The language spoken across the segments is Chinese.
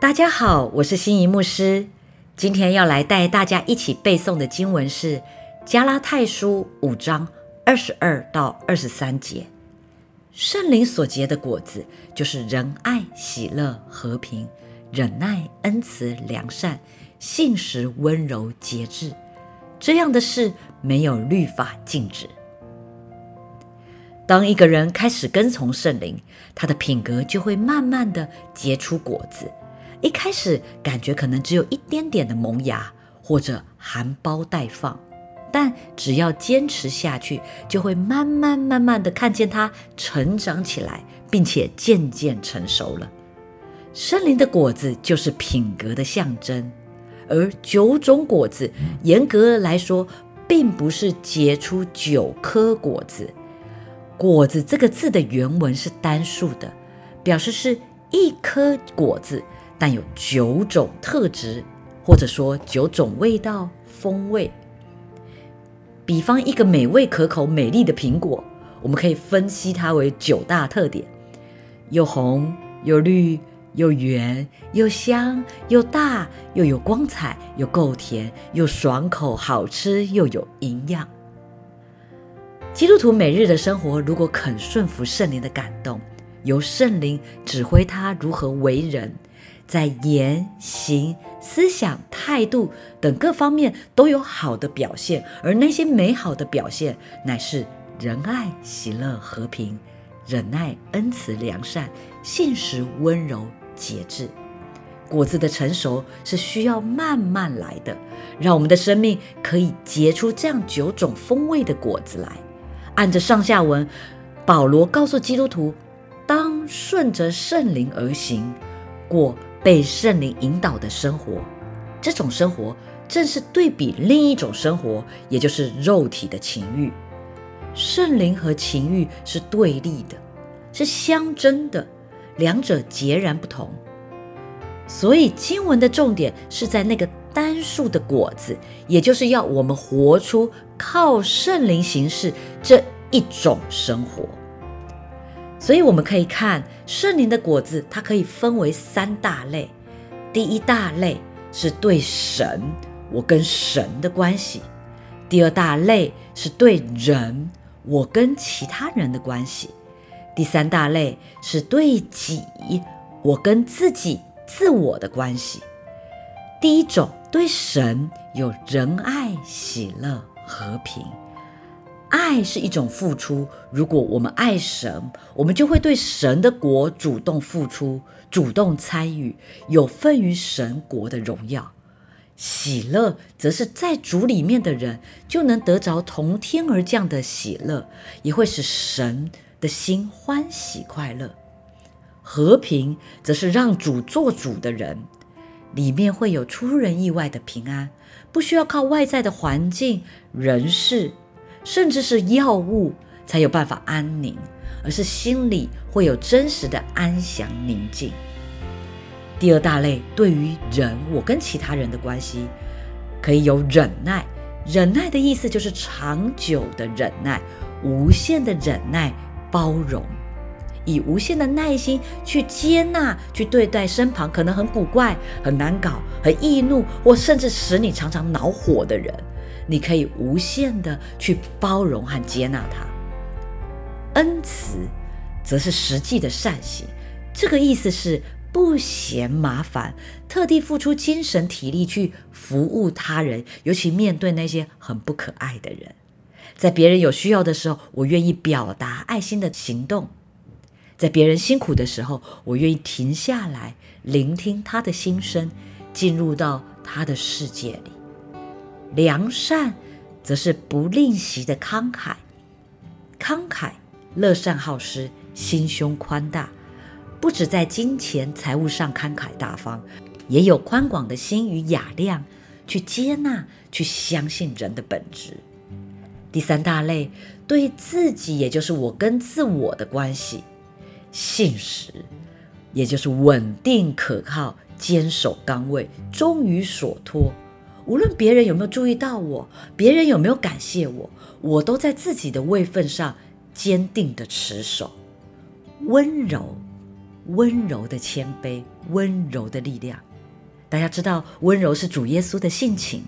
大家好，我是心仪牧师。今天要来带大家一起背诵的经文是《加拉太书》五章二十二到二十三节。圣灵所结的果子，就是仁爱、喜乐、和平、忍耐、恩慈、良善、信实、温柔、节制。这样的事没有律法禁止。当一个人开始跟从圣灵，他的品格就会慢慢的结出果子。一开始感觉可能只有一点点的萌芽或者含苞待放，但只要坚持下去，就会慢慢慢慢的看见它成长起来，并且渐渐成熟了。森林的果子就是品格的象征，而九种果子严格来说，并不是结出九颗果子。果子这个字的原文是单数的，表示是一颗果子。但有九种特质，或者说九种味道、风味。比方一个美味可口、美丽的苹果，我们可以分析它为九大特点：又红又绿又圆又香又大又有光彩又够甜又爽口好吃又有营养。基督徒每日的生活，如果肯顺服圣灵的感动，由圣灵指挥他如何为人。在言行、思想、态度等各方面都有好的表现，而那些美好的表现乃是仁爱、喜乐、和平、忍耐、恩慈、良善、信实、温柔、节制。果子的成熟是需要慢慢来的，让我们的生命可以结出这样九种风味的果子来。按着上下文，保罗告诉基督徒，当顺着圣灵而行，果。被圣灵引导的生活，这种生活正是对比另一种生活，也就是肉体的情欲。圣灵和情欲是对立的，是相争的，两者截然不同。所以经文的重点是在那个单数的果子，也就是要我们活出靠圣灵行事这一种生活。所以我们可以看圣灵的果子，它可以分为三大类。第一大类是对神，我跟神的关系；第二大类是对人，我跟其他人的关系；第三大类是对己，我跟自己自我的关系。第一种对神有仁爱、喜乐、和平。爱是一种付出。如果我们爱神，我们就会对神的国主动付出、主动参与，有份于神国的荣耀。喜乐则是在主里面的人就能得着从天而降的喜乐，也会使神的心欢喜快乐。和平则是让主做主的人，里面会有出人意外的平安，不需要靠外在的环境、人事。甚至是药物才有办法安宁，而是心里会有真实的安详宁静。第二大类对于人，我跟其他人的关系，可以有忍耐。忍耐的意思就是长久的忍耐，无限的忍耐，包容，以无限的耐心去接纳、去对待身旁可能很古怪、很难搞、很易怒，或甚至使你常常恼火的人。你可以无限的去包容和接纳他，恩慈则是实际的善行。这个意思是不嫌麻烦，特地付出精神体力去服务他人，尤其面对那些很不可爱的人。在别人有需要的时候，我愿意表达爱心的行动；在别人辛苦的时候，我愿意停下来聆听他的心声，进入到他的世界里。良善，则是不吝惜的慷慨，慷慨、乐善好施、心胸宽大，不止在金钱财物上慷慨大方，也有宽广的心与雅量，去接纳、去相信人的本质。第三大类，对自己，也就是我跟自我的关系，信实，也就是稳定可靠、坚守岗位、忠于所托。无论别人有没有注意到我，别人有没有感谢我，我都在自己的位份上坚定的持守。温柔，温柔的谦卑，温柔的力量。大家知道，温柔是主耶稣的性情。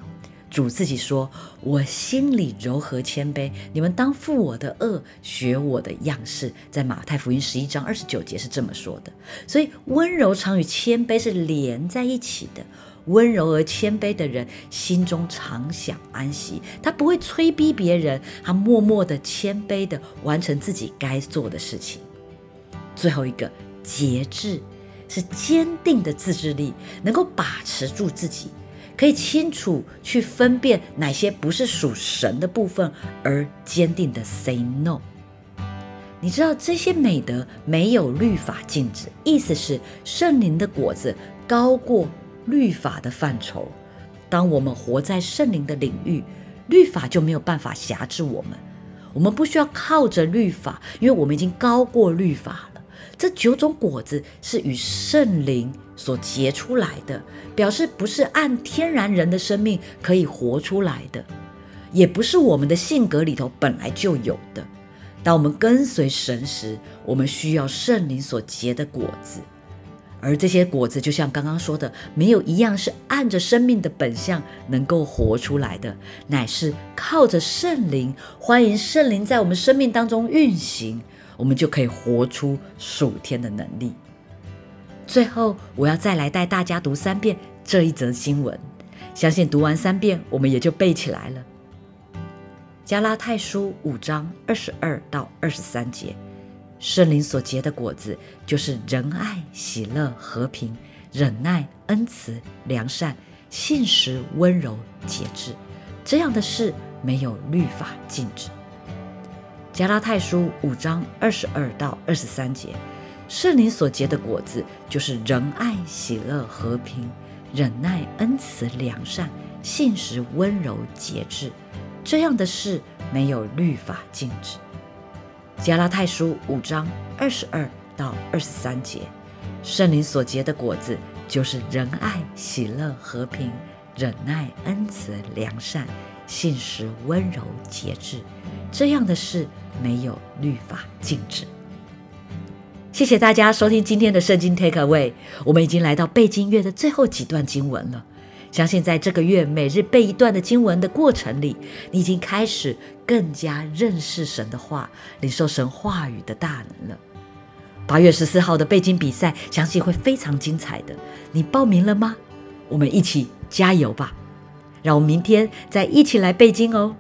主自己说：“我心里柔和谦卑，你们当负我的恶，学我的样式。”在马太福音十一章二十九节是这么说的。所以，温柔常与谦卑是连在一起的。温柔而谦卑的人，心中常享安息。他不会催逼别人，他默默的、谦卑的完成自己该做的事情。最后一个，节制是坚定的自制力，能够把持住自己。可以清楚去分辨哪些不是属神的部分，而坚定的 say no。你知道这些美德没有律法禁止，意思是圣灵的果子高过律法的范畴。当我们活在圣灵的领域，律法就没有办法辖制我们。我们不需要靠着律法，因为我们已经高过律法了。这九种果子是与圣灵。所结出来的，表示不是按天然人的生命可以活出来的，也不是我们的性格里头本来就有的。当我们跟随神时，我们需要圣灵所结的果子，而这些果子就像刚刚说的，没有一样是按着生命的本相能够活出来的，乃是靠着圣灵，欢迎圣灵在我们生命当中运行，我们就可以活出属天的能力。最后，我要再来带大家读三遍这一则新闻，相信读完三遍，我们也就背起来了。加拉太书五章二十二到二十三节，圣灵所结的果子，就是仁爱、喜乐、和平、忍耐、恩慈、良善、信实、温柔、节制。这样的事没有律法禁止。加拉太书五章二十二到二十三节。圣灵所结的果子，就是仁爱、喜乐、和平、忍耐、恩慈、良善、信实、温柔、节制。这样的事没有律法禁止。加拉太书五章二十二到二十三节，圣灵所结的果子，就是仁爱、喜乐、和平、忍耐、恩慈、良善、信实、温柔、节制。这样的事没有律法禁止。谢谢大家收听今天的圣经 Take Away。我们已经来到背经月的最后几段经文了。相信在这个月每日背一段的经文的过程里，你已经开始更加认识神的话，领受神话语的大能了。八月十四号的背经比赛，相信会非常精彩的。你报名了吗？我们一起加油吧！让我们明天再一起来背经哦。